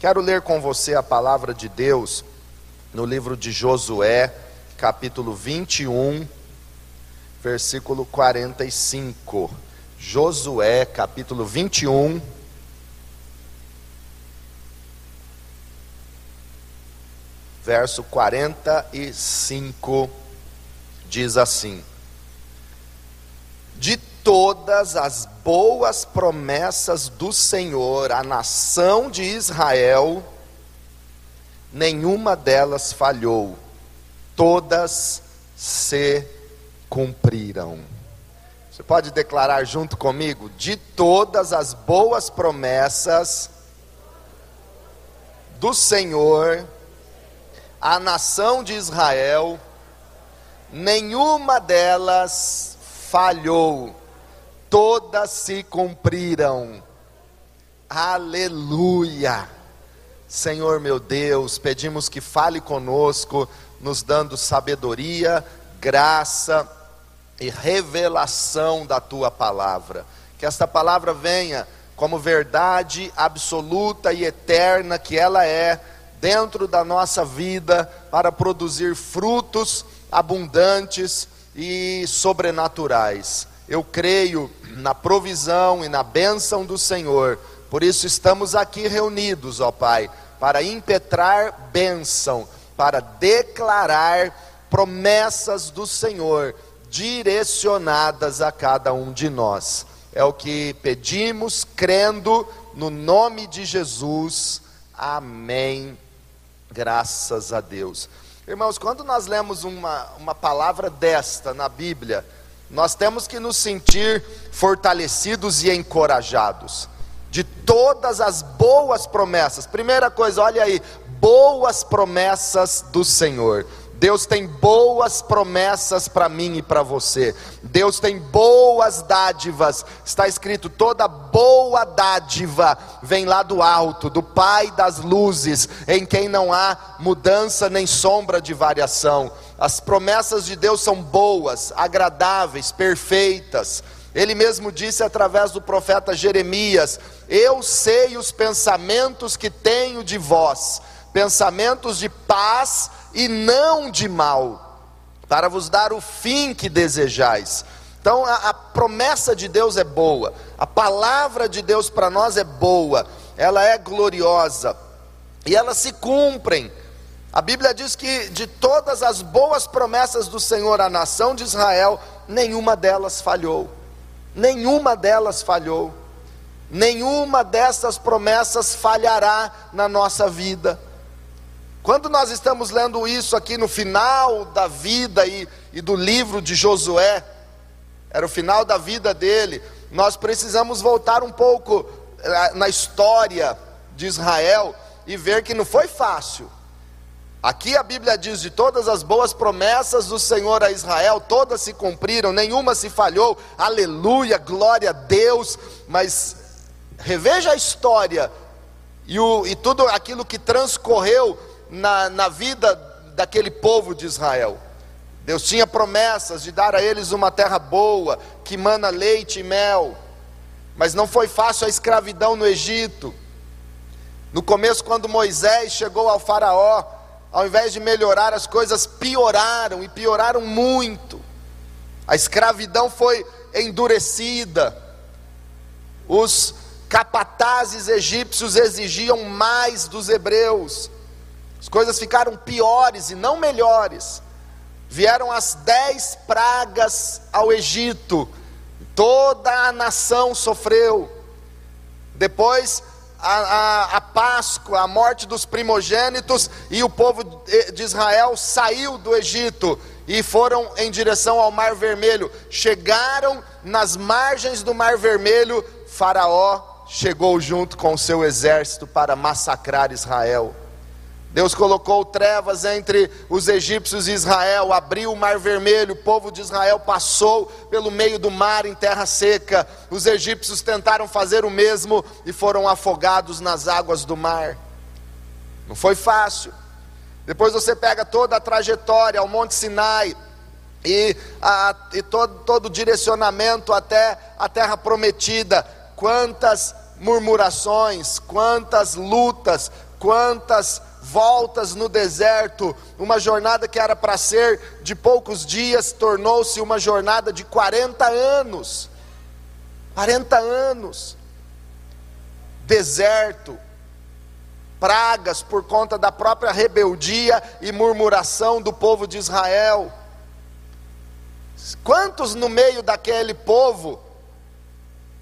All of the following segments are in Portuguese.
Quero ler com você a palavra de Deus no livro de Josué, capítulo 21, versículo 45. Josué, capítulo 21, verso 45, diz assim: De todas as boas promessas do Senhor à nação de Israel, nenhuma delas falhou, todas se cumpriram. Você pode declarar junto comigo? De todas as boas promessas do Senhor à nação de Israel, nenhuma delas falhou todas se cumpriram. Aleluia! Senhor meu Deus, pedimos que fale conosco, nos dando sabedoria, graça e revelação da tua palavra. Que esta palavra venha como verdade absoluta e eterna que ela é dentro da nossa vida para produzir frutos abundantes e sobrenaturais. Eu creio na provisão e na bênção do Senhor. Por isso estamos aqui reunidos, ó Pai, para impetrar bênção, para declarar promessas do Senhor direcionadas a cada um de nós. É o que pedimos, crendo no nome de Jesus. Amém. Graças a Deus. Irmãos, quando nós lemos uma, uma palavra desta na Bíblia, nós temos que nos sentir fortalecidos e encorajados de todas as boas promessas. Primeira coisa, olha aí, boas promessas do Senhor. Deus tem boas promessas para mim e para você. Deus tem boas dádivas. Está escrito: toda boa dádiva vem lá do alto, do Pai das luzes, em quem não há mudança nem sombra de variação. As promessas de Deus são boas, agradáveis, perfeitas. Ele mesmo disse através do profeta Jeremias: Eu sei os pensamentos que tenho de vós, pensamentos de paz e não de mal, para vos dar o fim que desejais. Então a, a promessa de Deus é boa, a palavra de Deus para nós é boa, ela é gloriosa e elas se cumprem. A Bíblia diz que de todas as boas promessas do Senhor à nação de Israel, nenhuma delas falhou. Nenhuma delas falhou. Nenhuma dessas promessas falhará na nossa vida. Quando nós estamos lendo isso aqui no final da vida e, e do livro de Josué, era o final da vida dele, nós precisamos voltar um pouco eh, na história de Israel e ver que não foi fácil. Aqui a Bíblia diz: de todas as boas promessas do Senhor a Israel, todas se cumpriram, nenhuma se falhou, aleluia, glória a Deus. Mas reveja a história e, o, e tudo aquilo que transcorreu na, na vida daquele povo de Israel. Deus tinha promessas de dar a eles uma terra boa, que mana leite e mel, mas não foi fácil a escravidão no Egito. No começo, quando Moisés chegou ao Faraó, ao invés de melhorar, as coisas pioraram e pioraram muito. A escravidão foi endurecida. Os capatazes egípcios exigiam mais dos hebreus. As coisas ficaram piores e não melhores. Vieram as dez pragas ao Egito, toda a nação sofreu. Depois a, a, a, Páscoa, a morte dos primogênitos, e o povo de Israel saiu do Egito e foram em direção ao Mar Vermelho. Chegaram nas margens do Mar Vermelho, Faraó chegou junto com o seu exército para massacrar Israel. Deus colocou trevas entre os egípcios e Israel, abriu o mar vermelho, o povo de Israel passou pelo meio do mar em terra seca. Os egípcios tentaram fazer o mesmo e foram afogados nas águas do mar. Não foi fácil. Depois você pega toda a trajetória ao Monte Sinai e, a, e todo, todo o direcionamento até a terra prometida. Quantas murmurações, quantas lutas, quantas voltas no deserto, uma jornada que era para ser de poucos dias, tornou-se uma jornada de 40 anos. 40 anos. Deserto, pragas por conta da própria rebeldia e murmuração do povo de Israel. Quantos no meio daquele povo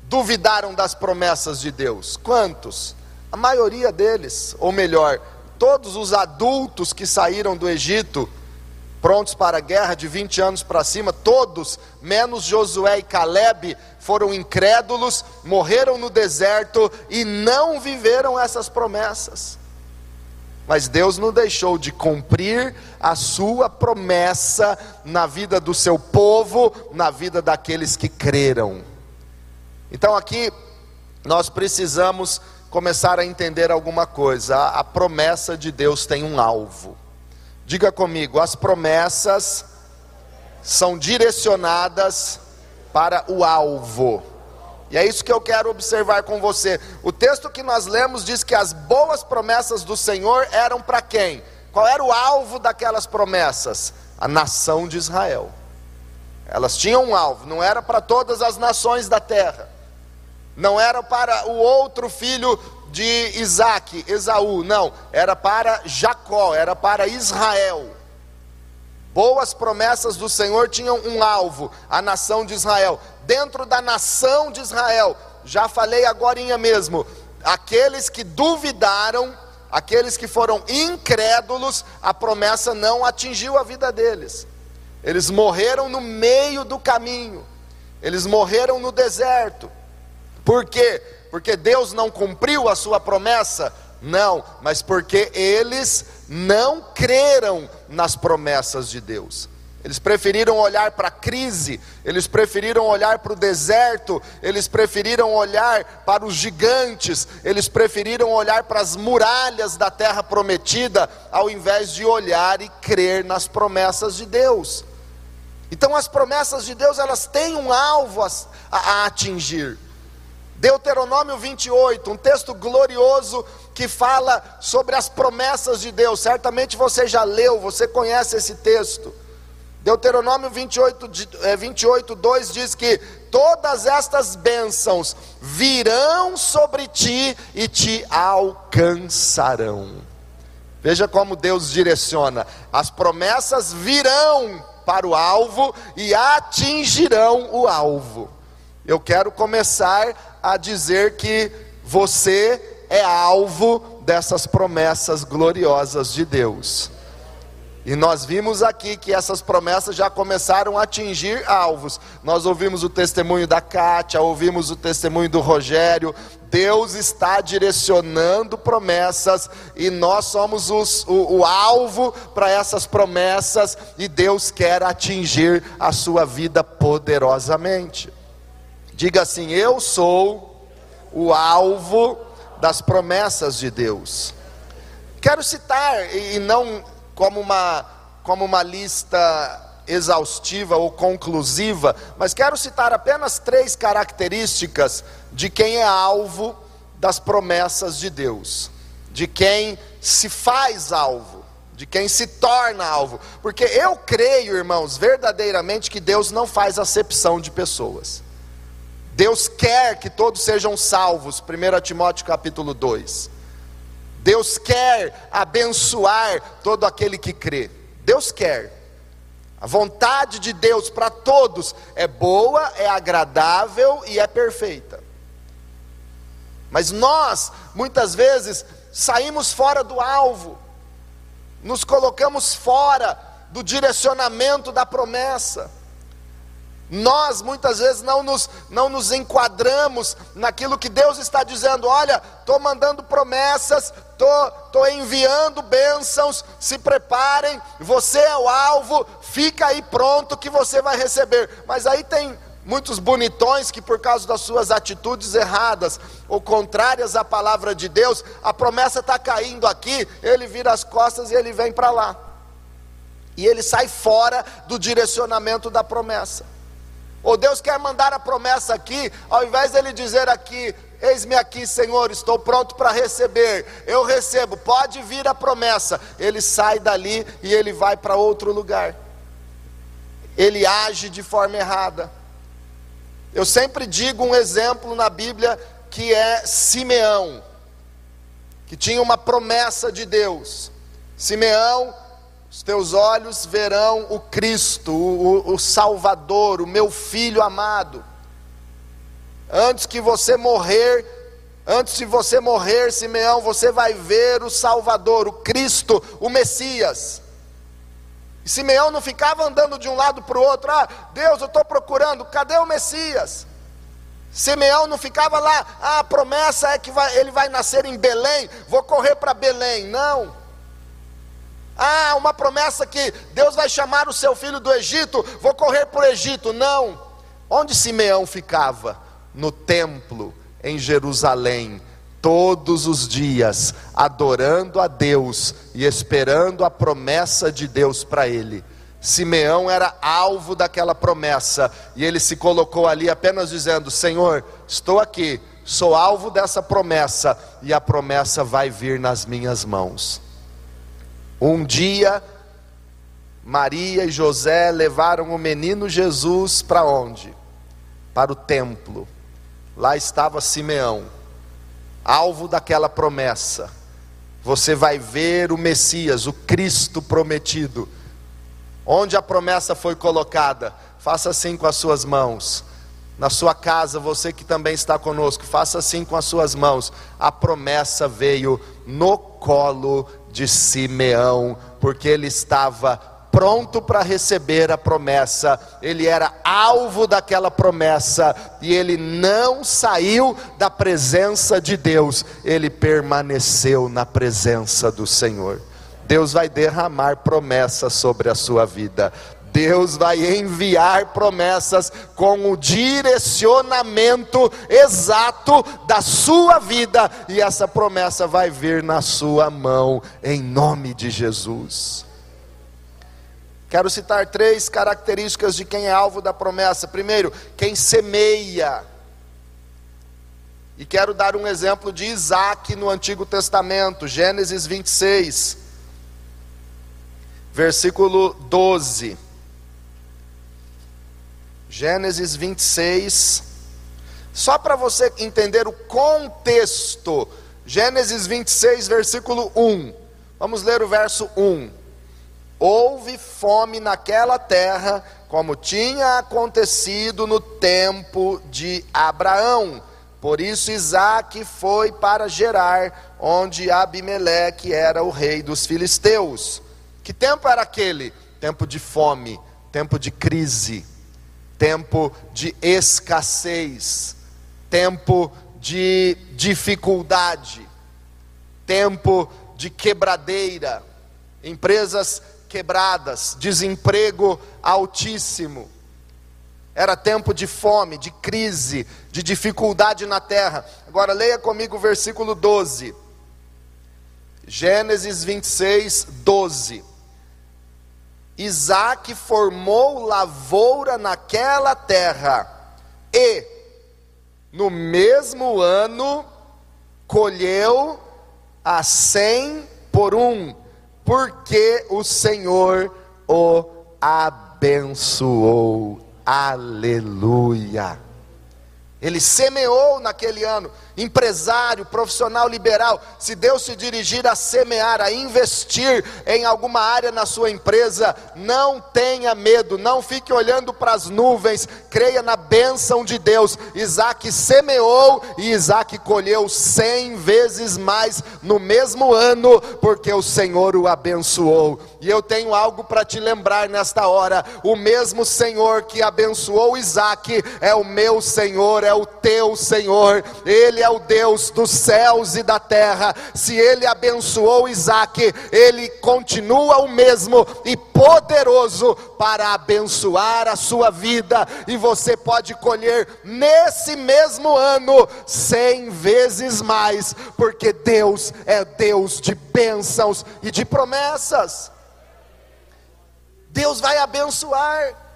duvidaram das promessas de Deus? Quantos? A maioria deles, ou melhor, todos os adultos que saíram do Egito, prontos para a guerra de 20 anos para cima, todos, menos Josué e Caleb, foram incrédulos, morreram no deserto e não viveram essas promessas. Mas Deus não deixou de cumprir a sua promessa na vida do seu povo, na vida daqueles que creram. Então aqui nós precisamos começar a entender alguma coisa. A, promessa de Deus tem um alvo. Diga comigo, as promessas são direcionadas para o alvo. E é isso que eu quero observar com você. O texto que nós lemos diz que as boas promessas do Senhor eram para quem? Qual era o alvo daquelas promessas? A nação de Israel. Elas tinham um alvo, não era para todas as nações da terra não era para o outro filho de Isaac, Esaú, não, era para Jacó, era para Israel. Boas promessas do Senhor tinham um alvo, a nação de Israel. Dentro da nação de Israel, já falei agora mesmo, aqueles que duvidaram, aqueles que foram incrédulos, a promessa não atingiu a vida deles. Eles morreram no meio do caminho, eles morreram no deserto. Por quê? Porque Deus não cumpriu a sua promessa? Não, mas porque eles não creram nas promessas de Deus. Eles preferiram olhar para a crise, eles preferiram olhar para o deserto, eles preferiram olhar para os gigantes, eles preferiram olhar para as muralhas da terra prometida, ao invés de olhar e crer nas promessas de Deus. Então, as promessas de Deus, elas têm um alvo a, a atingir. Deuteronômio 28, um texto glorioso que fala sobre as promessas de Deus. Certamente você já leu, você conhece esse texto. Deuteronômio 28, 28 2 diz que todas estas bênçãos virão sobre ti e te alcançarão. Veja como Deus direciona: as promessas virão para o alvo e atingirão o alvo. Eu quero começar a dizer que você é alvo dessas promessas gloriosas de Deus. E nós vimos aqui que essas promessas já começaram a atingir alvos. Nós ouvimos o testemunho da Kátia, ouvimos o testemunho do Rogério. Deus está direcionando promessas e nós somos os, o, o alvo para essas promessas e Deus quer atingir a sua vida poderosamente. Diga assim: Eu sou o alvo das promessas de Deus. Quero citar, e não como uma, como uma lista exaustiva ou conclusiva, mas quero citar apenas três características de quem é alvo das promessas de Deus, de quem se faz alvo, de quem se torna alvo, porque eu creio, irmãos, verdadeiramente que Deus não faz acepção de pessoas. Deus quer que todos sejam salvos, 1 Timóteo capítulo 2. Deus quer abençoar todo aquele que crê. Deus quer. A vontade de Deus para todos é boa, é agradável e é perfeita. Mas nós, muitas vezes, saímos fora do alvo, nos colocamos fora do direcionamento da promessa. Nós muitas vezes não nos, não nos enquadramos naquilo que Deus está dizendo: olha, estou mandando promessas, estou tô, tô enviando bênçãos, se preparem, você é o alvo, fica aí pronto que você vai receber. Mas aí tem muitos bonitões que, por causa das suas atitudes erradas ou contrárias à palavra de Deus, a promessa está caindo aqui, ele vira as costas e ele vem para lá. E ele sai fora do direcionamento da promessa. Ou Deus quer mandar a promessa aqui, ao invés dele dizer aqui, Eis-me aqui, Senhor, estou pronto para receber. Eu recebo, pode vir a promessa. Ele sai dali e ele vai para outro lugar. Ele age de forma errada. Eu sempre digo um exemplo na Bíblia que é Simeão, que tinha uma promessa de Deus. Simeão, os teus olhos verão o Cristo, o, o Salvador, o meu filho amado. Antes que você morrer, antes de você morrer, Simeão, você vai ver o Salvador, o Cristo, o Messias. E Simeão não ficava andando de um lado para o outro, ah, Deus, eu estou procurando, cadê o Messias? Simeão não ficava lá, ah, a promessa é que vai, ele vai nascer em Belém, vou correr para Belém. Não. Ah, uma promessa que Deus vai chamar o seu filho do Egito, vou correr para o Egito. Não. Onde Simeão ficava? no templo em Jerusalém, todos os dias, adorando a Deus e esperando a promessa de Deus para ele. Simeão era alvo daquela promessa e ele se colocou ali apenas dizendo: Senhor, estou aqui, sou alvo dessa promessa e a promessa vai vir nas minhas mãos. Um dia, Maria e José levaram o menino Jesus para onde? Para o templo lá estava Simeão, alvo daquela promessa. Você vai ver o Messias, o Cristo prometido. Onde a promessa foi colocada, faça assim com as suas mãos. Na sua casa, você que também está conosco, faça assim com as suas mãos. A promessa veio no colo de Simeão, porque ele estava pronto para receber a promessa, ele era alvo daquela promessa e ele não saiu da presença de Deus, ele permaneceu na presença do Senhor. Deus vai derramar promessas sobre a sua vida. Deus vai enviar promessas com o direcionamento exato da sua vida, e essa promessa vai vir na sua mão, em nome de Jesus. Quero citar três características de quem é alvo da promessa. Primeiro, quem semeia. E quero dar um exemplo de Isaac no Antigo Testamento, Gênesis 26, versículo 12. Gênesis 26, só para você entender o contexto, Gênesis 26, versículo 1. Vamos ler o verso 1. Houve fome naquela terra, como tinha acontecido no tempo de Abraão. Por isso Isaac foi para Gerar, onde Abimeleque era o rei dos filisteus. Que tempo era aquele? Tempo de fome, tempo de crise, tempo de escassez, tempo de dificuldade, tempo de quebradeira. Empresas quebradas, desemprego altíssimo. Era tempo de fome, de crise, de dificuldade na terra. Agora leia comigo o versículo 12. Gênesis 26, 12. Isaac formou lavoura naquela terra, e no mesmo ano colheu a cem por um porque o Senhor o abençoou. Aleluia. Ele semeou naquele ano empresário, profissional liberal, se Deus se dirigir a semear, a investir em alguma área na sua empresa, não tenha medo, não fique olhando para as nuvens, creia na bênção de Deus. Isaac semeou e Isaac colheu cem vezes mais no mesmo ano, porque o Senhor o abençoou. E eu tenho algo para te lembrar nesta hora: o mesmo Senhor que abençoou Isaac é o meu Senhor, é o teu Senhor, Ele é é o Deus dos céus e da terra. Se ele abençoou Isaac, ele continua o mesmo e poderoso para abençoar a sua vida. E você pode colher nesse mesmo ano cem vezes mais, porque Deus é Deus de bênçãos e de promessas. Deus vai abençoar.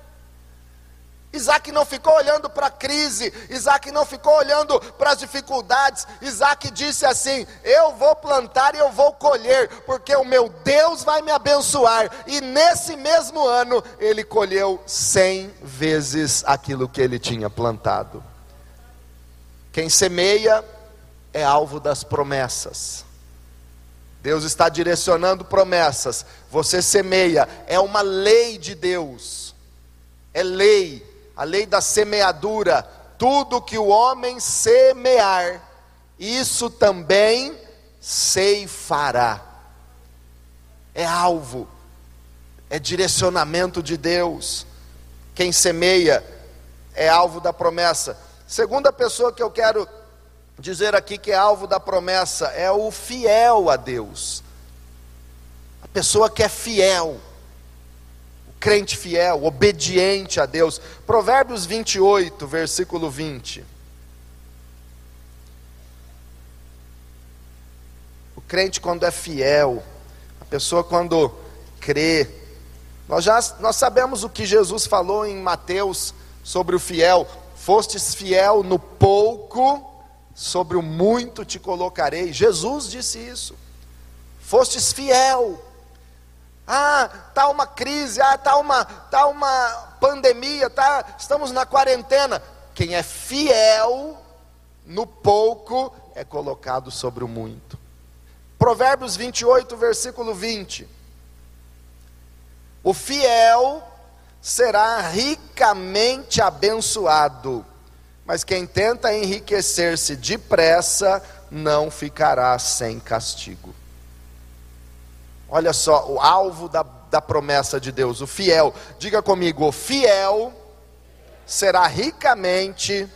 Isaac não ficou olhando para a crise, Isaac não ficou olhando para as dificuldades. Isaac disse assim: Eu vou plantar e eu vou colher, porque o meu Deus vai me abençoar. E nesse mesmo ano, ele colheu cem vezes aquilo que ele tinha plantado. Quem semeia é alvo das promessas. Deus está direcionando promessas. Você semeia, é uma lei de Deus. É lei a lei da semeadura, tudo que o homem semear, isso também ceifará. É alvo, é direcionamento de Deus. Quem semeia é alvo da promessa. Segunda pessoa que eu quero dizer aqui que é alvo da promessa é o fiel a Deus. A pessoa que é fiel crente fiel, obediente a Deus. Provérbios 28, versículo 20. O crente, quando é fiel, a pessoa, quando crê, nós já nós sabemos o que Jesus falou em Mateus sobre o fiel: fostes fiel no pouco, sobre o muito te colocarei. Jesus disse isso. Fostes fiel ah, tá uma crise, ah, tá uma, tá uma pandemia, tá, estamos na quarentena. Quem é fiel no pouco é colocado sobre o muito. Provérbios 28, versículo 20. O fiel será ricamente abençoado, mas quem tenta enriquecer-se depressa não ficará sem castigo. Olha só, o alvo da, da promessa de Deus, o fiel. Diga comigo, o fiel será ricamente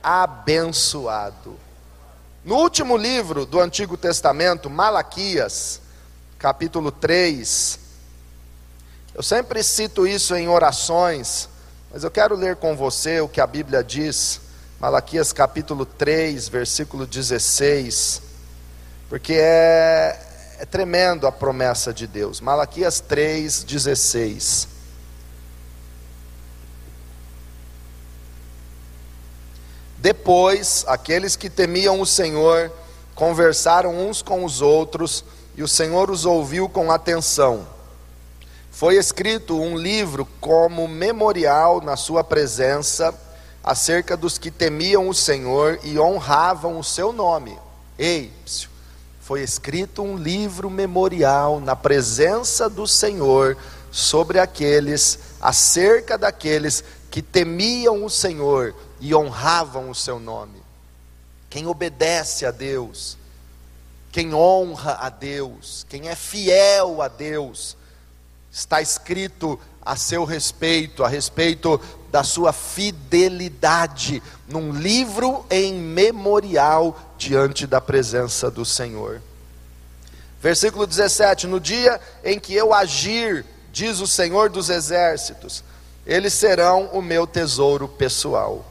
abençoado. No último livro do Antigo Testamento, Malaquias, capítulo 3, eu sempre cito isso em orações, mas eu quero ler com você o que a Bíblia diz, Malaquias capítulo 3, versículo 16, porque é, é tremendo a promessa de Deus. Malaquias 3,16. Depois, aqueles que temiam o Senhor conversaram uns com os outros, e o Senhor os ouviu com atenção. Foi escrito um livro como memorial na sua presença acerca dos que temiam o Senhor e honravam o seu nome. Ei, psiu, foi escrito um livro memorial na presença do Senhor sobre aqueles, acerca daqueles que temiam o Senhor e honravam o seu nome. Quem obedece a Deus, quem honra a Deus, quem é fiel a Deus, está escrito a seu respeito, a respeito da sua fidelidade, num livro em memorial diante da presença do Senhor. Versículo 17: No dia em que eu agir, diz o Senhor dos exércitos, eles serão o meu tesouro pessoal.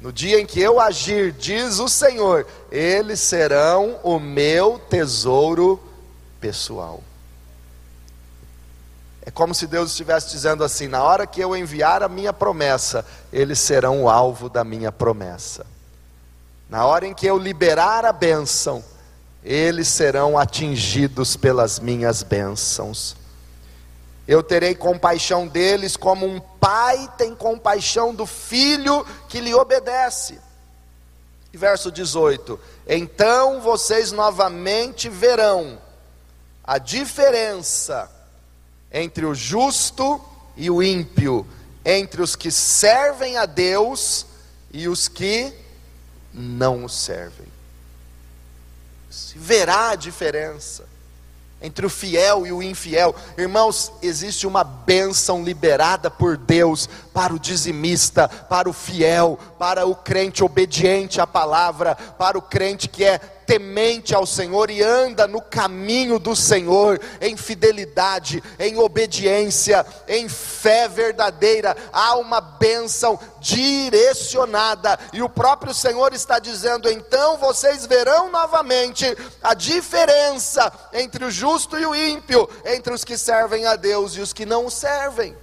No dia em que eu agir, diz o Senhor, eles serão o meu tesouro pessoal. É como se Deus estivesse dizendo assim: na hora que eu enviar a minha promessa, eles serão o alvo da minha promessa. Na hora em que eu liberar a bênção, eles serão atingidos pelas minhas bênçãos. Eu terei compaixão deles como um pai tem compaixão do filho que lhe obedece. E verso 18: Então vocês novamente verão a diferença entre o justo e o ímpio, entre os que servem a Deus e os que não o servem. Se verá a diferença entre o fiel e o infiel. Irmãos, existe uma bênção liberada por Deus para o dizimista, para o fiel, para o crente obediente à palavra, para o crente que é temente ao Senhor e anda no caminho do Senhor, em fidelidade, em obediência, em fé verdadeira, há uma bênção direcionada, e o próprio Senhor está dizendo: então vocês verão novamente a diferença entre o justo e o ímpio, entre os que servem a Deus e os que não o servem.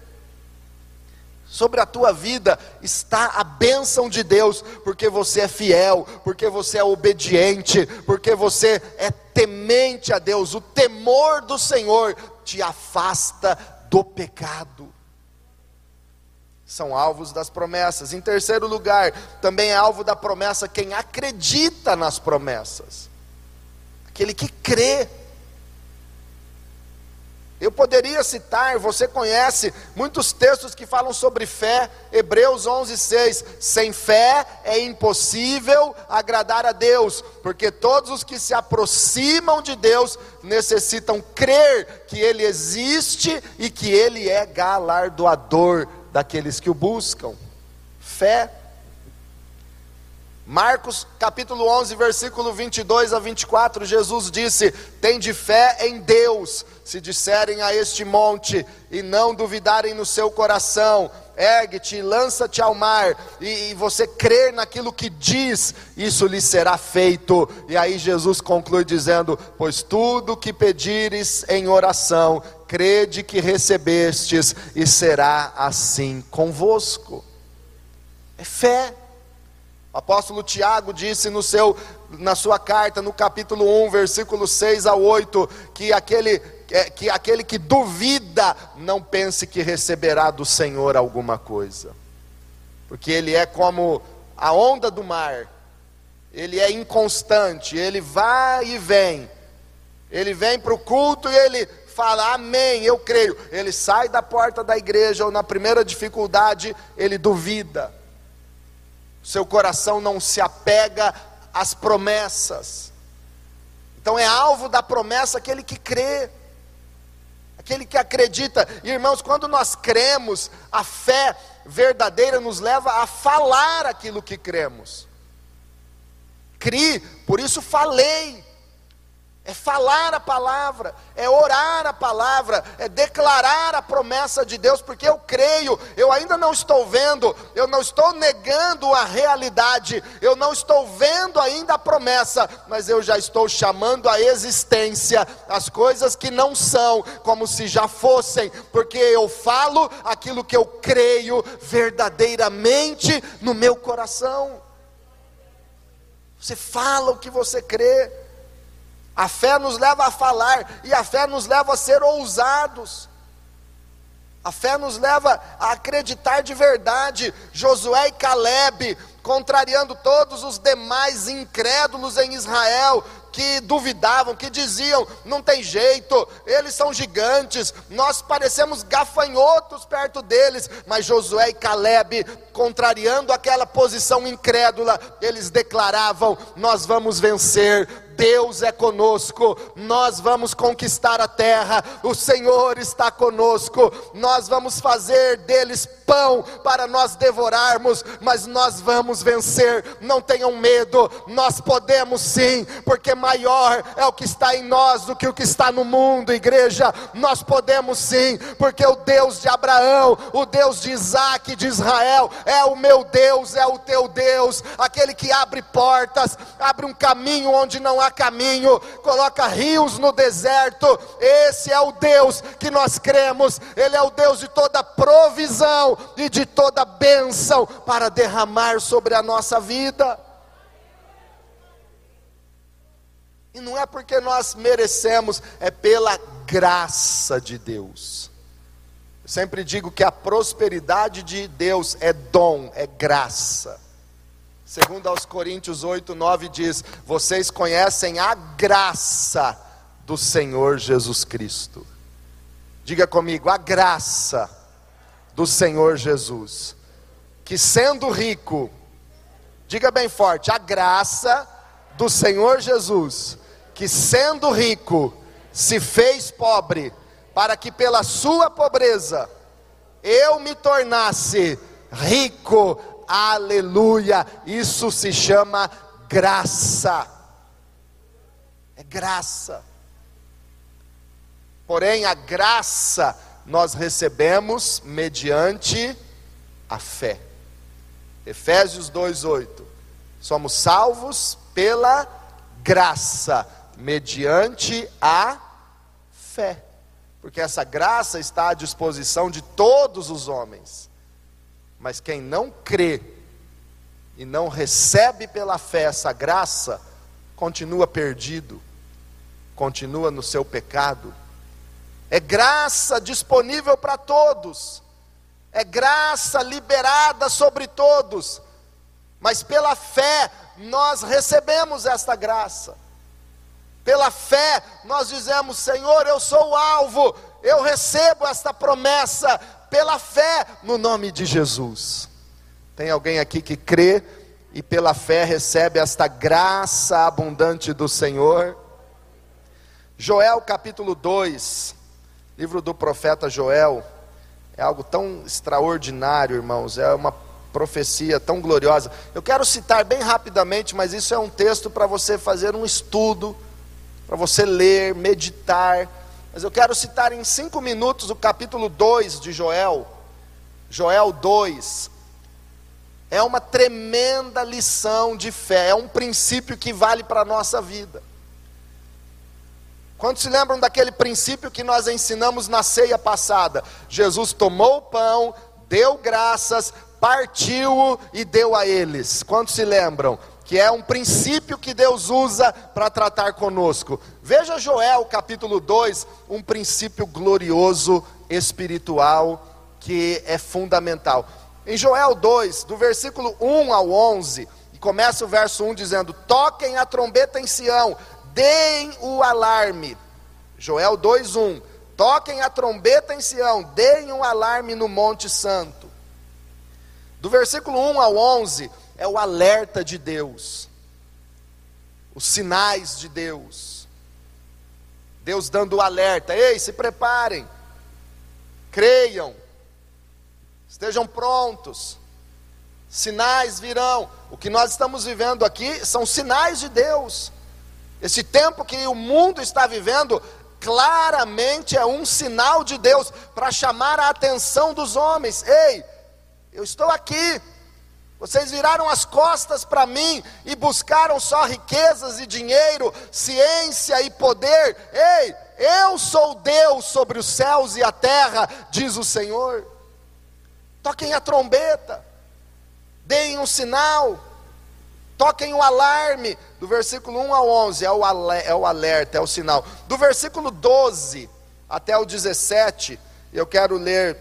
Sobre a tua vida está a bênção de Deus, porque você é fiel, porque você é obediente, porque você é temente a Deus. O temor do Senhor te afasta do pecado. São alvos das promessas. Em terceiro lugar, também é alvo da promessa quem acredita nas promessas, aquele que crê eu poderia citar, você conhece muitos textos que falam sobre fé, Hebreus 11:6. Sem fé é impossível agradar a Deus, porque todos os que se aproximam de Deus necessitam crer que ele existe e que ele é galardoador daqueles que o buscam. Fé Marcos capítulo 11, versículo 22 a 24, Jesus disse: Tem de fé em Deus, se disserem a este monte e não duvidarem no seu coração, ergue-te lança-te ao mar, e, e, você crer naquilo que diz, isso lhe será feito. E aí Jesus conclui dizendo: Pois tudo que pedires em oração, crede que recebestes, e será assim convosco. É fé. Apóstolo Tiago disse no seu, na sua carta, no capítulo 1, versículo 6 a 8, que aquele, que aquele que duvida não pense que receberá do Senhor alguma coisa, porque ele é como a onda do mar, ele é inconstante, ele vai e vem, ele vem para o culto e ele fala amém, eu creio, ele sai da porta da igreja ou na primeira dificuldade, ele duvida seu coração não se apega às promessas. Então é alvo da promessa aquele que crê, aquele que acredita. Irmãos, quando nós cremos, a fé verdadeira nos leva a falar aquilo que cremos. Cri, por isso falei é falar a palavra, é orar a palavra, é declarar a promessa de Deus, porque eu creio, eu ainda não estou vendo, eu não estou negando a realidade, eu não estou vendo ainda a promessa, mas eu já estou chamando a existência as coisas que não são, como se já fossem, porque eu falo aquilo que eu creio verdadeiramente no meu coração. Você fala o que você crê. A fé nos leva a falar e a fé nos leva a ser ousados. A fé nos leva a acreditar de verdade. Josué e Caleb, contrariando todos os demais incrédulos em Israel, que duvidavam, que diziam: não tem jeito, eles são gigantes, nós parecemos gafanhotos perto deles. Mas Josué e Caleb, contrariando aquela posição incrédula, eles declaravam: nós vamos vencer, Deus é conosco, nós vamos conquistar a terra, o Senhor está conosco, nós vamos fazer deles pão para nós devorarmos, mas nós vamos vencer, não tenham medo, nós podemos sim, porque maior é o que está em nós do que o que está no mundo, igreja, nós podemos sim, porque o Deus de Abraão, o Deus de Isaac, de Israel, é o meu Deus, é o teu Deus, aquele que abre portas, abre um caminho onde não há caminho, coloca rios no deserto. Esse é o Deus que nós cremos, Ele é o Deus de toda provisão e de toda bênção para derramar sobre a nossa vida. E não é porque nós merecemos, é pela graça de Deus. Eu sempre digo que a prosperidade de Deus é dom, é graça. Segundo aos Coríntios 8, 9 diz: Vocês conhecem a graça do Senhor Jesus Cristo. Diga comigo, a graça do Senhor Jesus, que sendo rico, diga bem forte, a graça do Senhor Jesus, que sendo rico, se fez pobre, para que pela sua pobreza eu me tornasse rico aleluia, isso se chama graça. É graça. Porém, a graça nós recebemos mediante a fé. Efésios 2:8. Somos salvos pela graça, mediante a fé. Porque essa graça está à disposição de todos os homens. Mas quem não crê e não recebe pela fé essa graça, continua perdido, continua no seu pecado. É graça disponível para todos, é graça liberada sobre todos, mas pela fé nós recebemos esta graça. Pela fé nós dizemos: Senhor, eu sou o alvo, eu recebo esta promessa, pela fé no nome de Jesus. Tem alguém aqui que crê e pela fé recebe esta graça abundante do Senhor? Joel capítulo 2, livro do profeta Joel, é algo tão extraordinário, irmãos, é uma profecia tão gloriosa. Eu quero citar bem rapidamente, mas isso é um texto para você fazer um estudo, para você ler, meditar. Mas eu quero citar em cinco minutos o capítulo 2 de Joel. Joel 2. É uma tremenda lição de fé, é um princípio que vale para a nossa vida. Quantos se lembram daquele princípio que nós ensinamos na ceia passada? Jesus tomou o pão, deu graças, partiu-o e deu a eles. Quantos se lembram? Que é um princípio que Deus usa para tratar conosco. Veja Joel capítulo 2, um princípio glorioso espiritual que é fundamental. Em Joel 2, do versículo 1 ao 11, e começa o verso 1 dizendo: Toquem a trombeta em Sião, deem o alarme. Joel 2:1. Toquem a trombeta em Sião, deem um alarme no Monte Santo. Do versículo 1 ao 11 é o alerta de Deus. Os sinais de Deus. Deus dando o alerta: "Ei, se preparem. Creiam. Estejam prontos. Sinais virão. O que nós estamos vivendo aqui são sinais de Deus. Esse tempo que o mundo está vivendo, claramente é um sinal de Deus para chamar a atenção dos homens. Ei, eu estou aqui. Vocês viraram as costas para mim e buscaram só riquezas e dinheiro, ciência e poder. Ei, eu sou Deus sobre os céus e a terra, diz o Senhor. Toquem a trombeta, deem um sinal, toquem o alarme, do versículo 1 ao 11 é o, é o alerta, é o sinal. Do versículo 12 até o 17, eu quero ler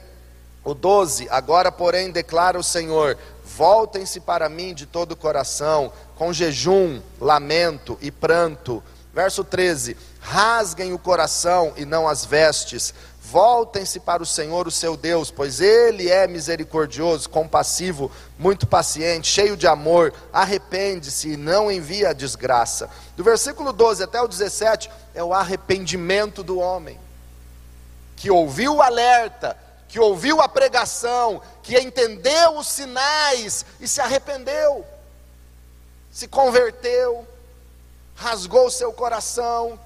o 12. Agora, porém, declara o Senhor: Voltem-se para mim de todo o coração, com jejum, lamento e pranto. Verso 13: Rasguem o coração e não as vestes, Voltem-se para o Senhor, o seu Deus, pois Ele é misericordioso, compassivo, muito paciente, cheio de amor. Arrepende-se e não envia a desgraça. Do versículo 12 até o 17 é o arrependimento do homem, que ouviu o alerta, que ouviu a pregação, que entendeu os sinais e se arrependeu, se converteu, rasgou seu coração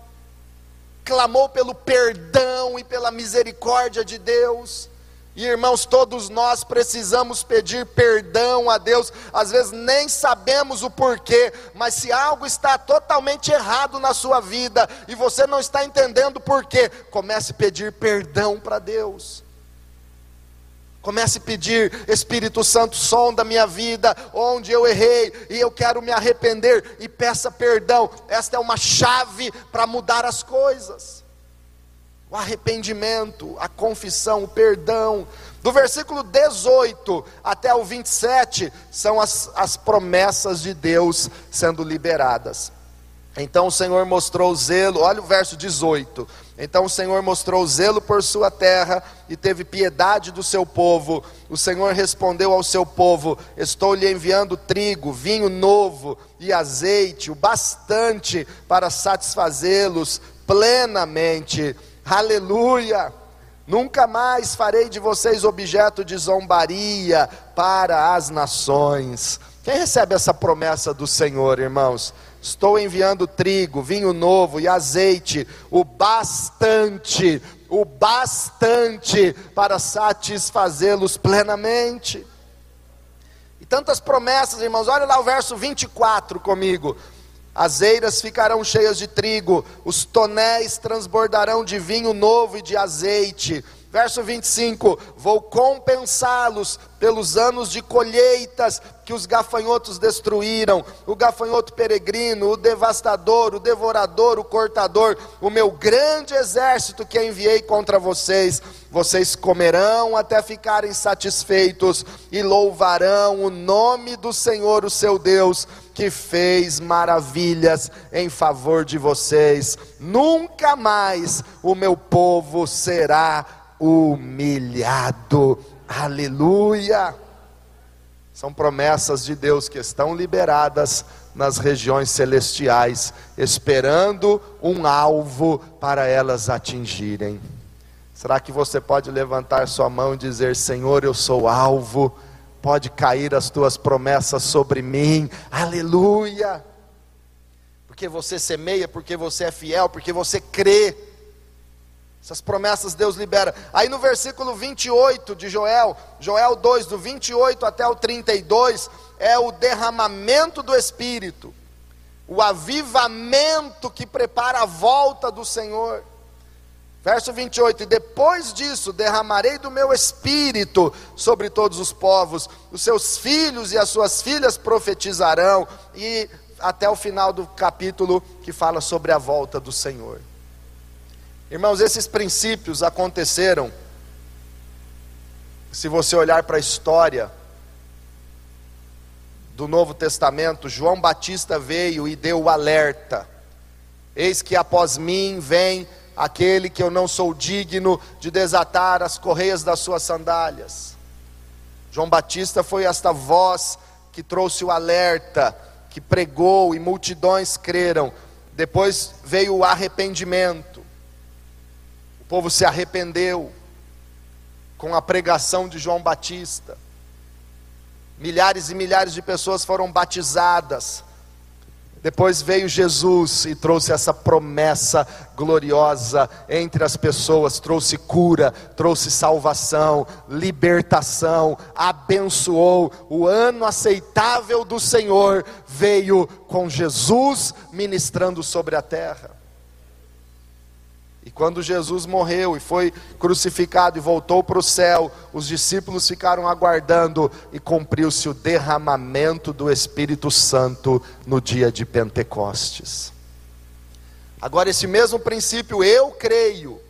clamou pelo perdão e pela misericórdia de Deus. E irmãos, todos nós precisamos pedir perdão a Deus, às vezes nem sabemos o porquê, mas se algo está totalmente errado na sua vida e você não está entendendo o porquê, comece a pedir perdão para Deus. Comece a pedir, Espírito Santo, sonda minha vida, onde eu errei e eu quero me arrepender e peça perdão. Esta é uma chave para mudar as coisas. O arrependimento, a confissão, o perdão. Do versículo 18 até o 27 são as, as promessas de Deus sendo liberadas. Então o Senhor mostrou zelo, olha o verso 18. Então o Senhor mostrou zelo por sua terra e teve piedade do seu povo. O Senhor respondeu ao seu povo: Estou lhe enviando trigo, vinho novo e azeite, o bastante para satisfazê-los plenamente. Aleluia! Nunca mais farei de vocês objeto de zombaria para as nações. Quem recebe essa promessa do Senhor, irmãos? Estou enviando trigo, vinho novo e azeite, o bastante, o bastante para satisfazê-los plenamente. E tantas promessas, irmãos, olha lá o verso 24 comigo. As eiras ficarão cheias de trigo, os tonéis transbordarão de vinho novo e de azeite, Verso 25: Vou compensá-los pelos anos de colheitas que os gafanhotos destruíram, o gafanhoto peregrino, o devastador, o devorador, o cortador, o meu grande exército que enviei contra vocês. Vocês comerão até ficarem satisfeitos e louvarão o nome do Senhor, o seu Deus, que fez maravilhas em favor de vocês. Nunca mais o meu povo será humilhado. Aleluia! São promessas de Deus que estão liberadas nas regiões celestiais, esperando um alvo para elas atingirem. Será que você pode levantar sua mão e dizer: Senhor, eu sou alvo, pode cair as tuas promessas sobre mim, aleluia! Porque você semeia, porque você é fiel, porque você crê essas promessas Deus libera. Aí no versículo 28 de Joel, Joel 2, do 28 até o 32, é o derramamento do Espírito, o avivamento que prepara a volta do Senhor. Verso 28: E depois disso derramarei do meu espírito sobre todos os povos, os seus filhos e as suas filhas profetizarão, e até o final do capítulo que fala sobre a volta do Senhor. Irmãos, esses princípios aconteceram, se você olhar para a história do Novo Testamento, João Batista veio e deu o alerta: Eis que após mim vem aquele que eu não sou digno de desatar as correias das suas sandálias. João Batista foi esta voz que trouxe o alerta, que pregou e multidões creram. Depois veio o arrependimento povo se arrependeu com a pregação de João Batista. Milhares e milhares de pessoas foram batizadas. Depois veio Jesus e trouxe essa promessa gloriosa entre as pessoas, trouxe cura, trouxe salvação, libertação, abençoou. O ano aceitável do Senhor veio com Jesus ministrando sobre a terra. E quando Jesus morreu e foi crucificado e voltou para o céu, os discípulos ficaram aguardando e cumpriu-se o derramamento do Espírito Santo no dia de Pentecostes. Agora, esse mesmo princípio, eu creio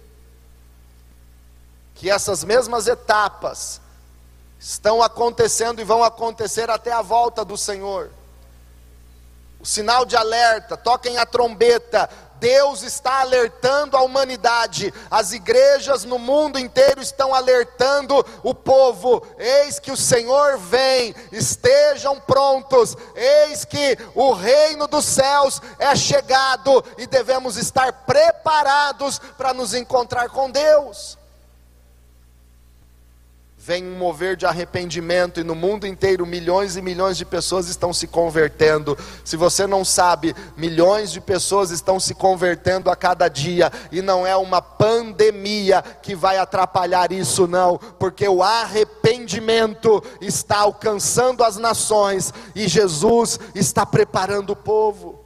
que essas mesmas etapas estão acontecendo e vão acontecer até a volta do Senhor. O sinal de alerta, toquem a trombeta, Deus está alertando a humanidade, as igrejas no mundo inteiro estão alertando o povo: eis que o Senhor vem, estejam prontos, eis que o reino dos céus é chegado e devemos estar preparados para nos encontrar com Deus vem um mover de arrependimento e no mundo inteiro milhões e milhões de pessoas estão se convertendo. Se você não sabe, milhões de pessoas estão se convertendo a cada dia e não é uma pandemia que vai atrapalhar isso não, porque o arrependimento está alcançando as nações e Jesus está preparando o povo.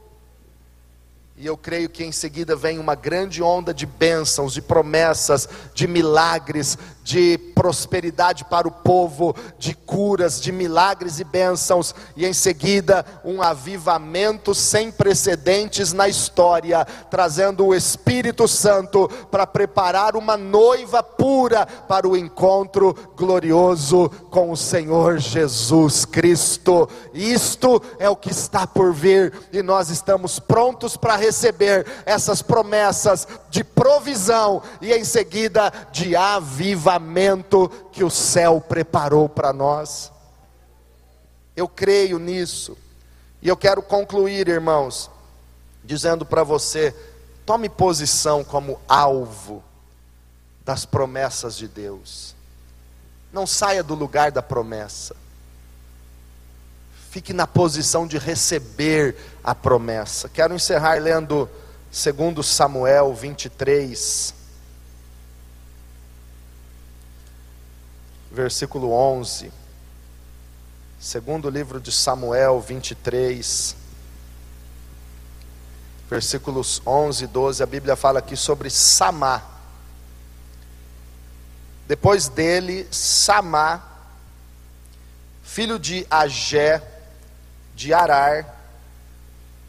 E eu creio que em seguida vem uma grande onda de bênçãos, de promessas, de milagres, de prosperidade para o povo, de curas, de milagres e bênçãos, e em seguida um avivamento sem precedentes na história, trazendo o Espírito Santo para preparar uma noiva pura para o encontro glorioso com o Senhor Jesus Cristo. Isto é o que está por vir, e nós estamos prontos para receber essas promessas de provisão e em seguida de avivamento que o céu preparou para nós. Eu creio nisso. E eu quero concluir, irmãos, dizendo para você: tome posição como alvo das promessas de Deus. Não saia do lugar da promessa. Fique na posição de receber a promessa. Quero encerrar lendo 2 Samuel 23. versículo 11. Segundo livro de Samuel 23, versículos 11 e 12, a Bíblia fala aqui sobre Samá. Depois dele, Samá, filho de Agé, de Arar.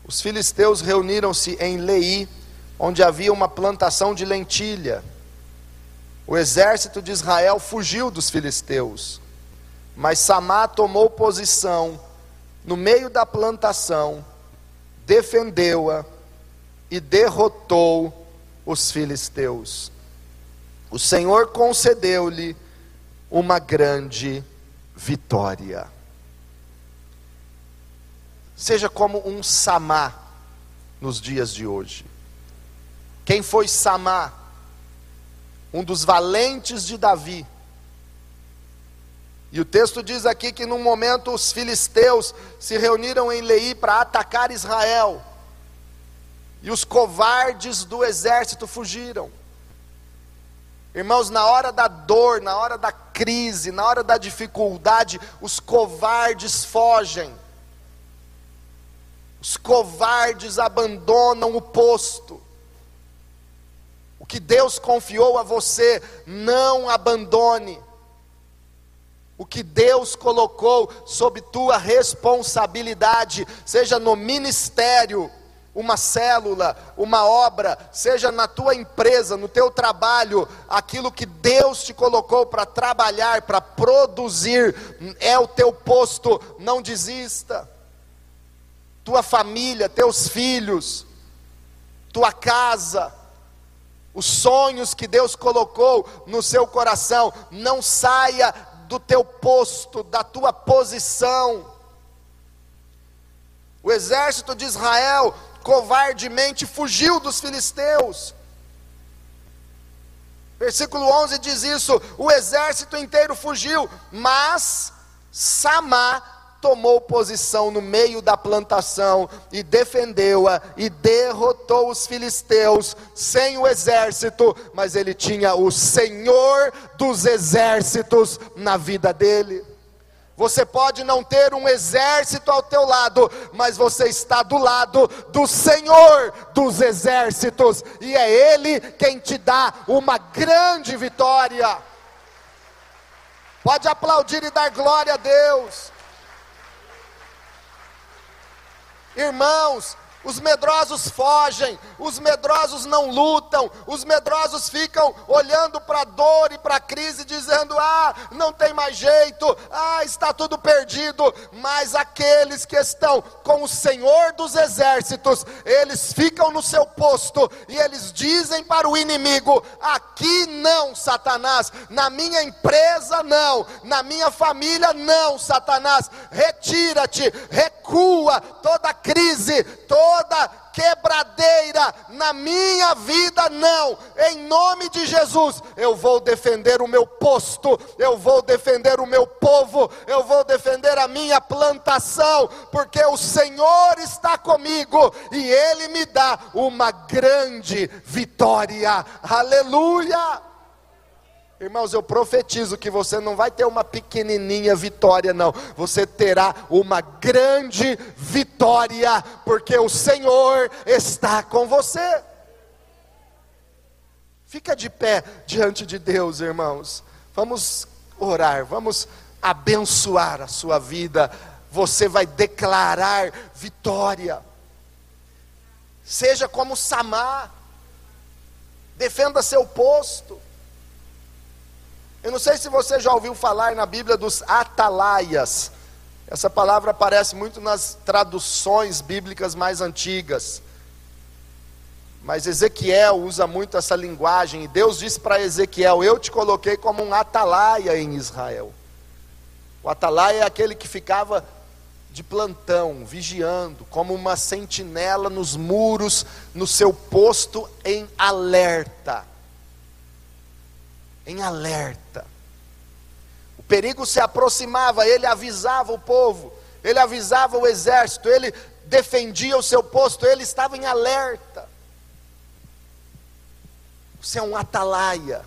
Os filisteus reuniram-se em Lei, onde havia uma plantação de lentilha. O exército de Israel fugiu dos filisteus, mas Samá tomou posição no meio da plantação, defendeu-a e derrotou os filisteus. O Senhor concedeu-lhe uma grande vitória. Seja como um Samá nos dias de hoje. Quem foi Samá? Um dos valentes de Davi. E o texto diz aqui que num momento os filisteus se reuniram em Lei para atacar Israel. E os covardes do exército fugiram. Irmãos, na hora da dor, na hora da crise, na hora da dificuldade, os covardes fogem. Os covardes abandonam o posto. O que Deus confiou a você, não abandone. O que Deus colocou sob tua responsabilidade, seja no ministério, uma célula, uma obra, seja na tua empresa, no teu trabalho, aquilo que Deus te colocou para trabalhar, para produzir, é o teu posto, não desista. Tua família, teus filhos, tua casa, os sonhos que Deus colocou no seu coração, não saia do teu posto, da tua posição. O exército de Israel covardemente fugiu dos filisteus. Versículo 11 diz isso: o exército inteiro fugiu, mas Samá tomou posição no meio da plantação e defendeu-a e derrotou os filisteus sem o exército, mas ele tinha o Senhor dos exércitos na vida dele. Você pode não ter um exército ao teu lado, mas você está do lado do Senhor dos exércitos, e é Ele quem te dá uma grande vitória. Pode aplaudir e dar glória a Deus. Irmãos, os medrosos fogem, os medrosos não lutam, os medrosos ficam olhando para a dor e para a crise, dizendo: ah, não tem mais jeito, ah, está tudo perdido. Mas aqueles que estão com o Senhor dos exércitos, eles ficam no seu posto e eles dizem para o inimigo: aqui não, Satanás, na minha empresa não, na minha família não, Satanás, retira-te, recua toda crise, toda toda quebradeira na minha vida, não. Em nome de Jesus, eu vou defender o meu posto, eu vou defender o meu povo, eu vou defender a minha plantação, porque o Senhor está comigo e Ele me dá uma grande vitória. Aleluia! Irmãos, eu profetizo que você não vai ter uma pequenininha vitória, não. Você terá uma grande vitória, porque o Senhor está com você. Fica de pé diante de Deus, irmãos. Vamos orar, vamos abençoar a sua vida. Você vai declarar vitória. Seja como Samar, defenda seu posto. Eu não sei se você já ouviu falar na Bíblia dos atalaias. Essa palavra aparece muito nas traduções bíblicas mais antigas. Mas Ezequiel usa muito essa linguagem, e Deus disse para Ezequiel: Eu te coloquei como um atalaia em Israel. O atalaia é aquele que ficava de plantão, vigiando, como uma sentinela nos muros, no seu posto em alerta em alerta. O perigo se aproximava, ele avisava o povo, ele avisava o exército, ele defendia o seu posto, ele estava em alerta. Você é um atalaia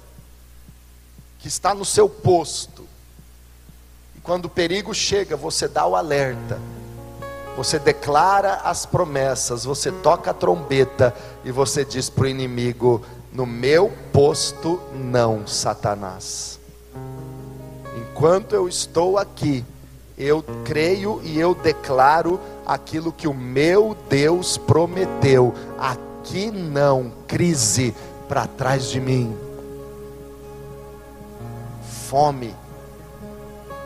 que está no seu posto. E quando o perigo chega, você dá o alerta. Você declara as promessas, você toca a trombeta e você diz para o inimigo: no meu posto não, Satanás. enquanto eu estou aqui, eu creio e eu declaro aquilo que o meu Deus prometeu. Aqui não, crise para trás de mim. Fome,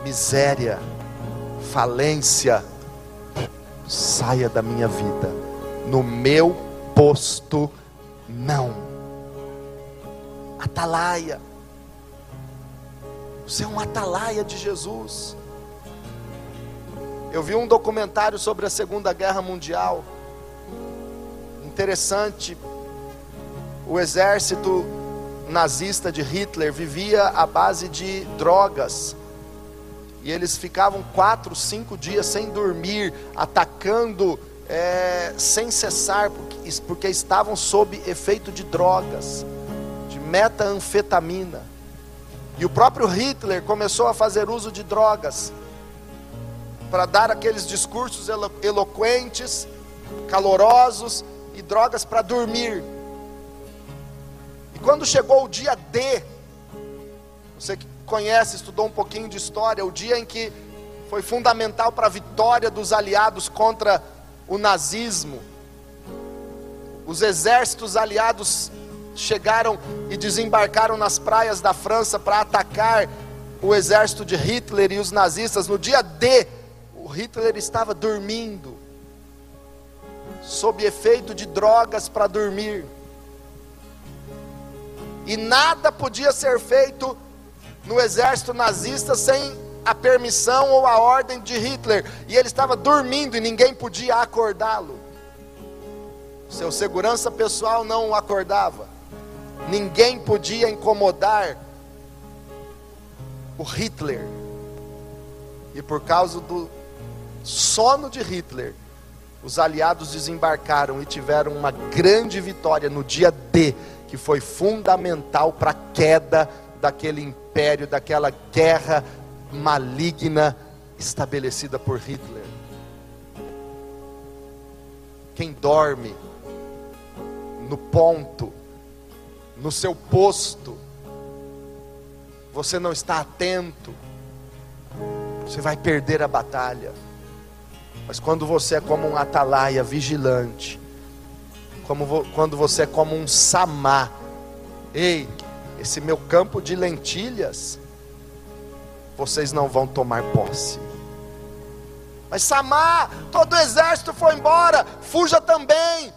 miséria, falência, saia da minha vida. No meu posto, não. Atalaia. Você é um atalaia de Jesus. Eu vi um documentário sobre a Segunda Guerra Mundial. Interessante. O exército nazista de Hitler vivia à base de drogas. E eles ficavam quatro, cinco dias sem dormir, atacando é, sem cessar, porque, porque estavam sob efeito de drogas, metanfetamina. E o próprio Hitler começou a fazer uso de drogas para dar aqueles discursos elo eloquentes, calorosos e drogas para dormir. E quando chegou o dia D, você que conhece, estudou um pouquinho de história, o dia em que foi fundamental para a vitória dos aliados contra o nazismo. Os exércitos aliados chegaram e desembarcaram nas praias da França para atacar o exército de Hitler e os nazistas. No dia D, o Hitler estava dormindo, sob efeito de drogas para dormir. E nada podia ser feito no exército nazista sem a permissão ou a ordem de Hitler. E ele estava dormindo e ninguém podia acordá-lo. Seu segurança pessoal não o acordava. Ninguém podia incomodar o Hitler. E por causa do sono de Hitler, os aliados desembarcaram e tiveram uma grande vitória no dia D, que foi fundamental para a queda daquele império, daquela guerra maligna estabelecida por Hitler. Quem dorme no ponto, no seu posto, você não está atento, você vai perder a batalha. Mas quando você é como um atalaia vigilante, como quando você é como um samá, ei, esse meu campo de lentilhas, vocês não vão tomar posse. Mas Samar, todo o exército foi embora, fuja também,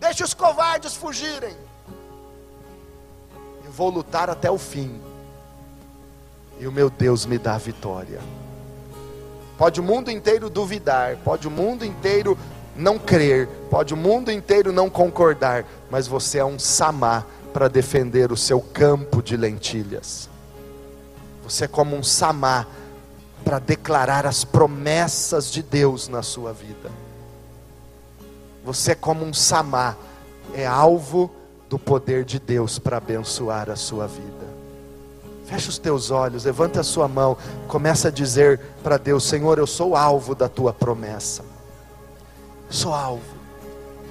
deixe os covardes fugirem. Vou lutar até o fim, e o meu Deus me dá a vitória. Pode o mundo inteiro duvidar, pode o mundo inteiro não crer, pode o mundo inteiro não concordar, mas você é um samá para defender o seu campo de lentilhas. Você é como um samá para declarar as promessas de Deus na sua vida. Você é como um samá, é alvo do poder de Deus para abençoar a sua vida. Feche os teus olhos, levanta a sua mão, começa a dizer para Deus: Senhor, eu sou alvo da tua promessa. Eu sou alvo.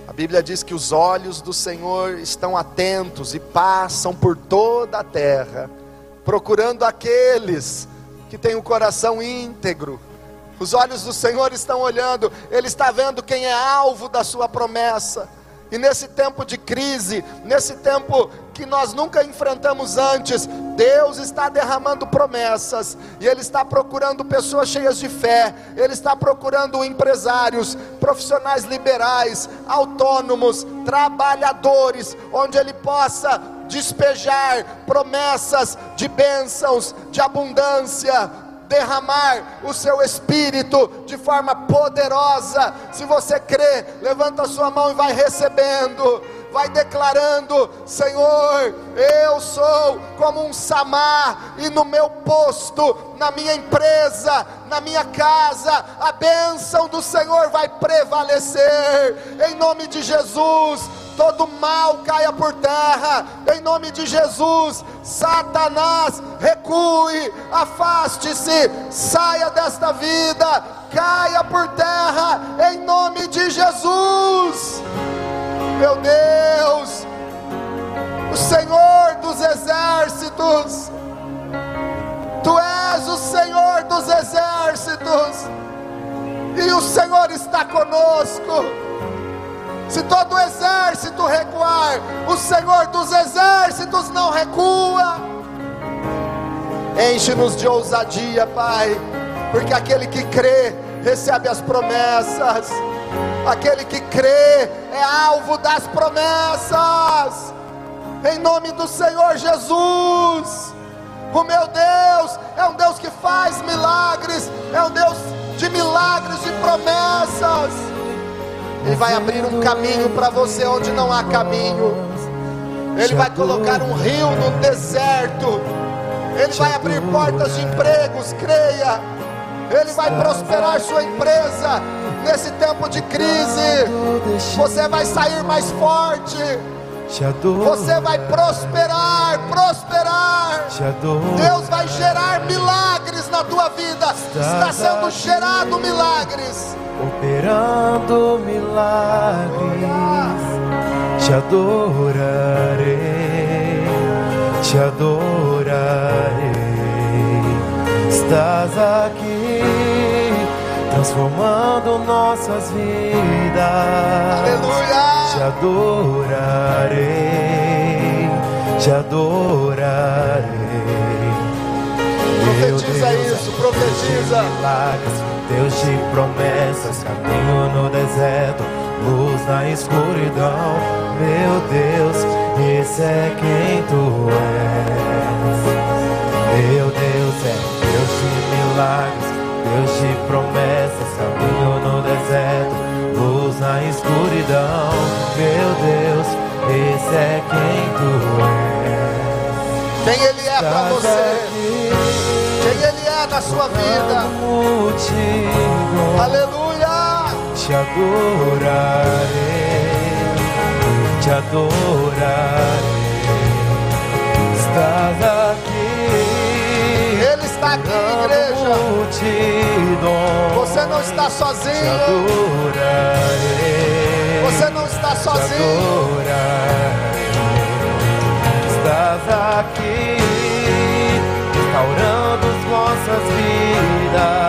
A Bíblia diz que os olhos do Senhor estão atentos e passam por toda a terra, procurando aqueles que têm o coração íntegro. Os olhos do Senhor estão olhando, Ele está vendo quem é alvo da sua promessa. E nesse tempo de crise, nesse tempo que nós nunca enfrentamos antes, Deus está derramando promessas, e Ele está procurando pessoas cheias de fé, Ele está procurando empresários, profissionais liberais, autônomos, trabalhadores, onde Ele possa despejar promessas de bênçãos, de abundância, derramar o seu espírito de forma poderosa. Se você crê, levanta a sua mão e vai recebendo. Vai declarando: Senhor, eu sou como um samar, e no meu posto, na minha empresa, na minha casa, a bênção do Senhor vai prevalecer, em nome de Jesus todo mal caia por terra, em nome de Jesus. Satanás, recue, afaste-se, saia desta vida, caia por terra, em nome de Jesus. Meu Deus, o Senhor dos exércitos, Tu és o Senhor exércitos, e o Senhor está conosco. Se todo o exército recuar, o Senhor dos exércitos não recua. Enche-nos de ousadia, Pai, porque aquele que crê recebe as promessas. Aquele que crê é alvo das promessas. Em nome do Senhor Jesus. O meu Deus é um Deus que faz milagres, é um Deus de milagres e promessas. Ele vai abrir um caminho para você onde não há caminho. Ele vai colocar um rio no deserto. Ele vai abrir portas de empregos, creia. Ele vai prosperar sua empresa nesse tempo de crise. Você vai sair mais forte. Você vai prosperar, prosperar. Deus vai gerar milagres na tua vida. Está sendo gerado milagres. Operando milagres. Te adorarei. Te adorarei. Estás aqui transformando nossas vidas. Aleluia te adorarei, te adorarei. Profetiza isso, profetiza. Milagres, Deus de promessas, caminho no deserto, luz na escuridão. Meu Deus, esse é quem tu és. Meu Deus é Deus de milagres, Deus de promessas, caminho no deserto luz na escuridão. Meu Deus, esse é quem tu és. Quem Ele é para você? Quem Ele é na sua vida? Aleluia! Te adorarei, te adorarei. Estás aqui, igreja. Você não está sozinho. Você não está sozinho. Estás aqui, restaurando as nossas vidas.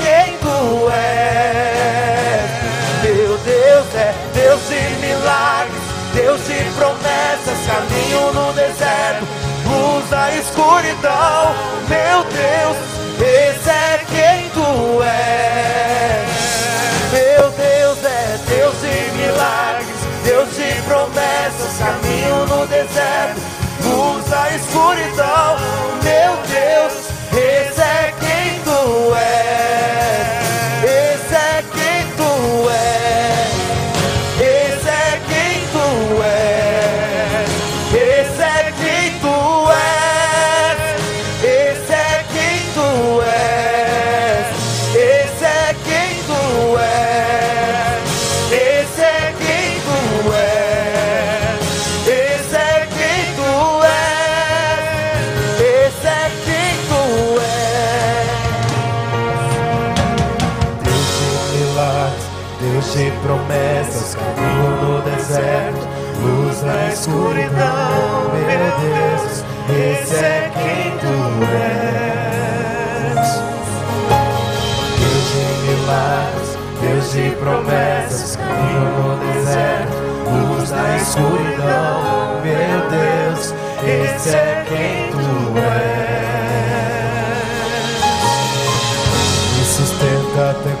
Meu Deus é Deus de milagres, Deus de promessas, caminho no deserto, luz na escuridão. Meu Deus, esse é quem tu és. Meu Deus é Deus de milagres, Deus de promessas, caminho no deserto, luz na escuridão. Meu Deus, esse Deus de promessas, caminho no deserto, luz na escuridão, meu Deus, esse é quem tu és. Deus de milagres, Deus de promessas, caminho no deserto, luz na escuridão, meu Deus, esse é quem tu és. Me sustenta até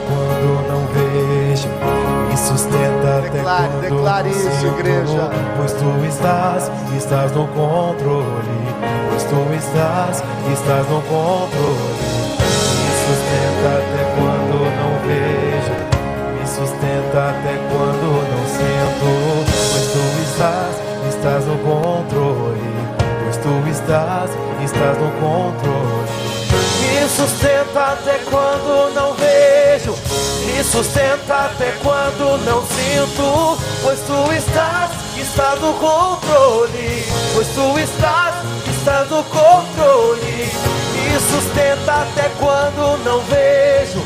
Declare, Declare isso, igreja. Pois tu estás, estás no controle. Pois tu estás, estás no controle. Me sustenta até quando não vejo. Me sustenta até quando não sinto. Pois tu estás, estás no controle. Pois tu estás, estás no controle. Me sustenta até quando não sustenta até quando não sinto. Pois tu estás, estás no controle. Pois tu estás, estás no controle. Me sustenta até quando não vejo.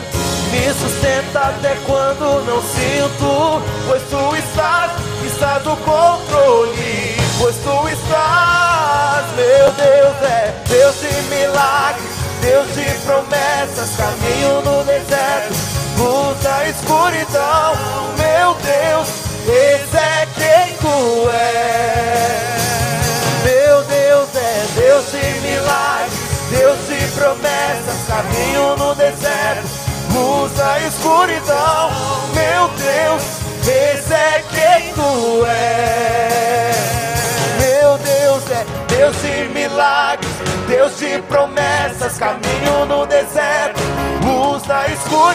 Me sustenta até quando não sinto. Pois tu estás, estás no controle. Pois tu estás, meu Deus, é Deus de milagres. Deus de promessas, caminho no deserto, luz na escuridão. Meu Deus, esse é quem tu és. Meu Deus é Deus de milagres, Deus de promessas, caminho no deserto, luz na escuridão. Meu Deus, esse é quem tu és. Meu Deus é Deus de milagres, Deus de promessas, caminho no deserto, luz na escuridão.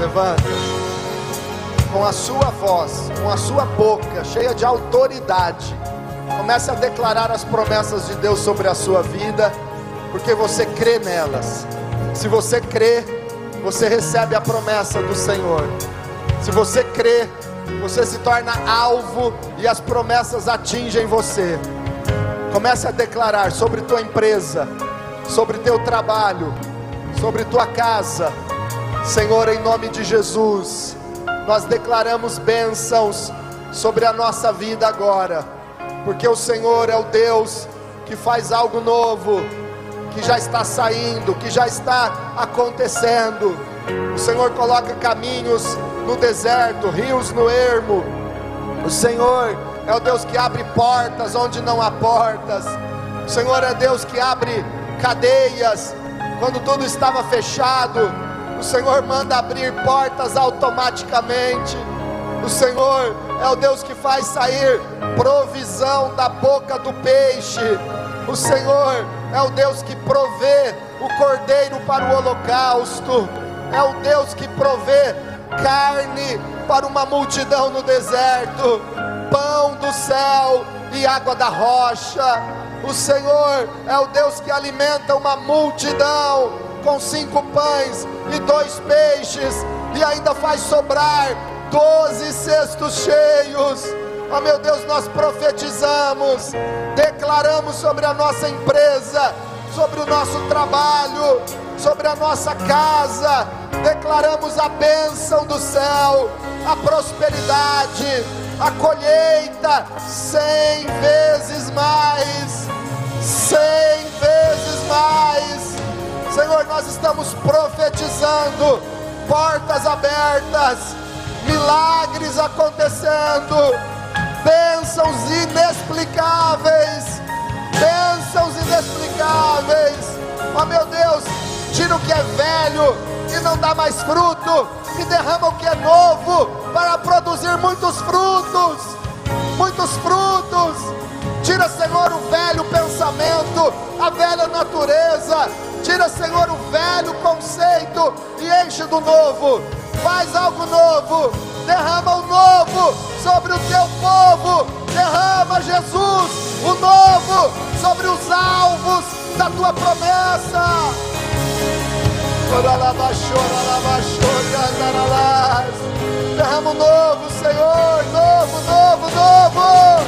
levanta. Com a sua voz, com a sua boca, cheia de autoridade. Comece a declarar as promessas de Deus sobre a sua vida, porque você crê nelas. Se você crê, você recebe a promessa do Senhor. Se você crê, você se torna alvo e as promessas atingem você. Comece a declarar sobre tua empresa, sobre teu trabalho, sobre tua casa. Senhor, em nome de Jesus, nós declaramos bênçãos sobre a nossa vida agora, porque o Senhor é o Deus que faz algo novo, que já está saindo, que já está acontecendo. O Senhor coloca caminhos no deserto, rios no ermo. O Senhor é o Deus que abre portas onde não há portas. O Senhor é Deus que abre cadeias quando tudo estava fechado. O Senhor manda abrir portas automaticamente. O Senhor é o Deus que faz sair provisão da boca do peixe. O Senhor é o Deus que provê o cordeiro para o holocausto. É o Deus que provê carne para uma multidão no deserto, pão do céu e água da rocha. O Senhor é o Deus que alimenta uma multidão com cinco pães e dois peixes e ainda faz sobrar doze cestos cheios. Oh meu Deus, nós profetizamos, declaramos sobre a nossa empresa, sobre o nosso trabalho, sobre a nossa casa, declaramos a bênção do céu, a prosperidade, a colheita cem vezes mais, cem vezes mais. Senhor, nós estamos profetizando portas abertas, milagres acontecendo, bênçãos inexplicáveis, bênçãos inexplicáveis. Ó meu Deus, tira o que é velho e não dá mais fruto, e derrama o que é novo para produzir muitos frutos, muitos frutos. Tira, Senhor, o velho pensamento, a velha natureza. Tira, Senhor, o velho conceito e enche do novo. Faz algo novo. Derrama o novo sobre o teu povo. Derrama, Jesus, o novo sobre os alvos da tua promessa. Derrama um novo, Senhor, novo, novo, novo.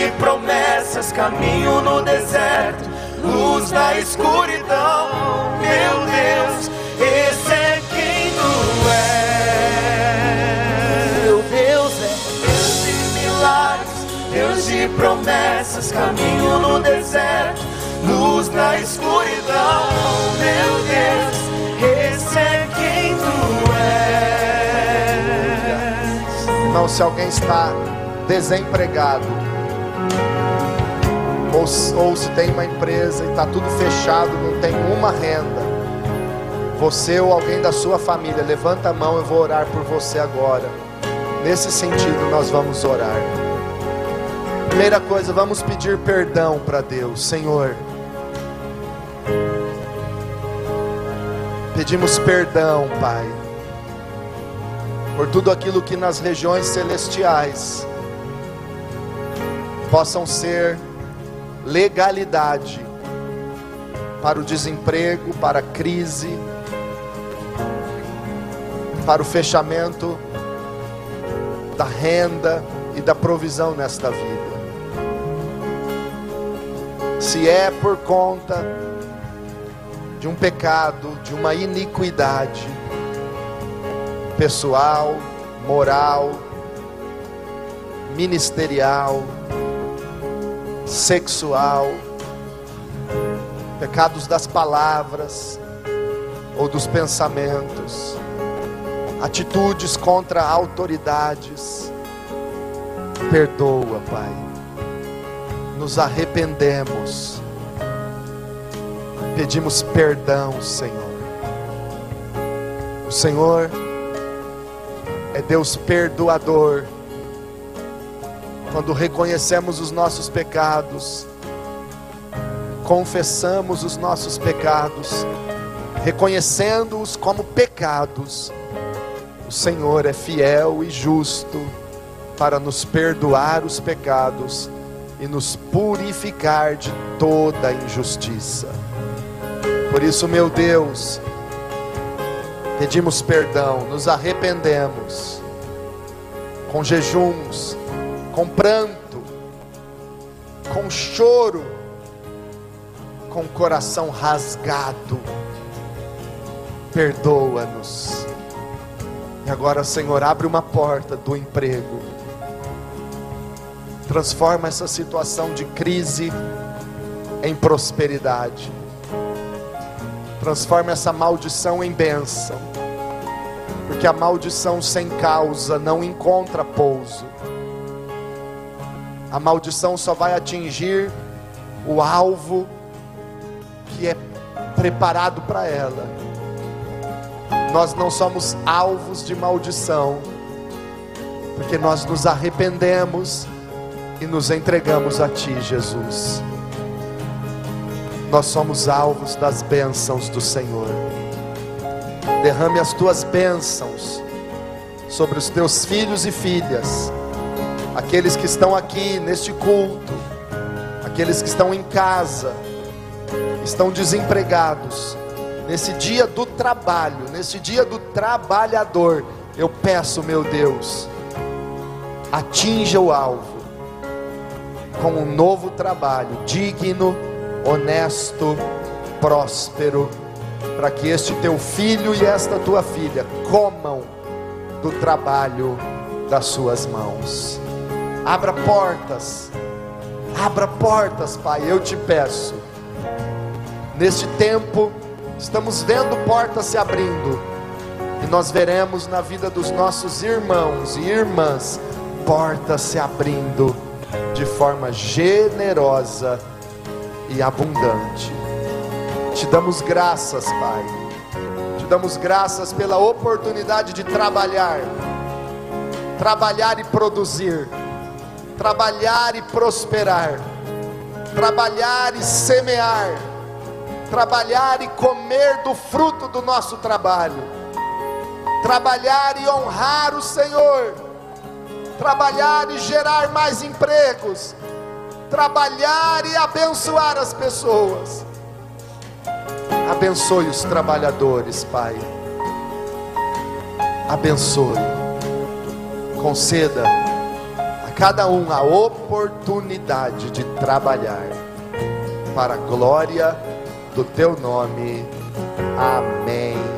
De promessas, caminho no deserto, luz na escuridão. Meu Deus, esse é quem tu és. Meu Deus é Deus de milagres, Deus de promessas, caminho no deserto, luz na escuridão. Meu Deus, esse é quem tu és. Irmão, se alguém está desempregado, ou, ou se tem uma empresa e está tudo fechado, não tem uma renda, você ou alguém da sua família, levanta a mão, eu vou orar por você agora. Nesse sentido, nós vamos orar. Primeira coisa, vamos pedir perdão para Deus, Senhor. Pedimos perdão, Pai, por tudo aquilo que nas regiões celestiais possam ser legalidade para o desemprego, para a crise, para o fechamento da renda e da provisão nesta vida. Se é por conta de um pecado, de uma iniquidade pessoal, moral, ministerial, sexual, pecados das palavras ou dos pensamentos, atitudes contra autoridades. Perdoa, Pai. Nos arrependemos. Pedimos perdão, Senhor. O Senhor é Deus perdoador. Quando reconhecemos os nossos pecados, confessamos os nossos pecados, reconhecendo-os como pecados, o Senhor é fiel e justo para nos perdoar os pecados e nos purificar de toda injustiça. Por isso, meu Deus, pedimos perdão, nos arrependemos com jejuns, com pranto, com choro, com coração rasgado. Perdoa-nos. E agora, Senhor, abre uma porta do emprego. Transforma essa situação de crise em prosperidade. Transforma essa maldição em bênção. Porque a maldição sem causa não encontra pouso. A maldição só vai atingir o alvo que é preparado para ela. Nós não somos alvos de maldição, porque nós nos arrependemos e nos entregamos a Ti, Jesus. Nós somos alvos das bênçãos do Senhor. Derrame as tuas bênçãos sobre os teus filhos e filhas, aqueles que estão aqui neste culto, aqueles que estão em casa, estão desempregados, nesse dia do trabalho, nesse dia do trabalhador, eu peço, meu Deus, atinja o alvo com um novo trabalho, digno, honesto, próspero, para que este teu filho e esta tua filha comam do trabalho das suas mãos. Abra portas, abra portas, Pai, eu te peço. Neste tempo, estamos vendo portas se abrindo, e nós veremos na vida dos nossos irmãos e irmãs portas se abrindo de forma generosa e abundante. Te damos graças, Pai. Te damos graças pela oportunidade de trabalhar, trabalhar e produzir, trabalhar e prosperar, trabalhar e semear, trabalhar e comer do fruto do nosso trabalho, trabalhar e honrar o Senhor, trabalhar e gerar mais empregos, trabalhar e abençoar as pessoas. Abençoe os trabalhadores, Pai. Abençoe. Conceda cada um a oportunidade de trabalhar para a glória do teu nome. Amém.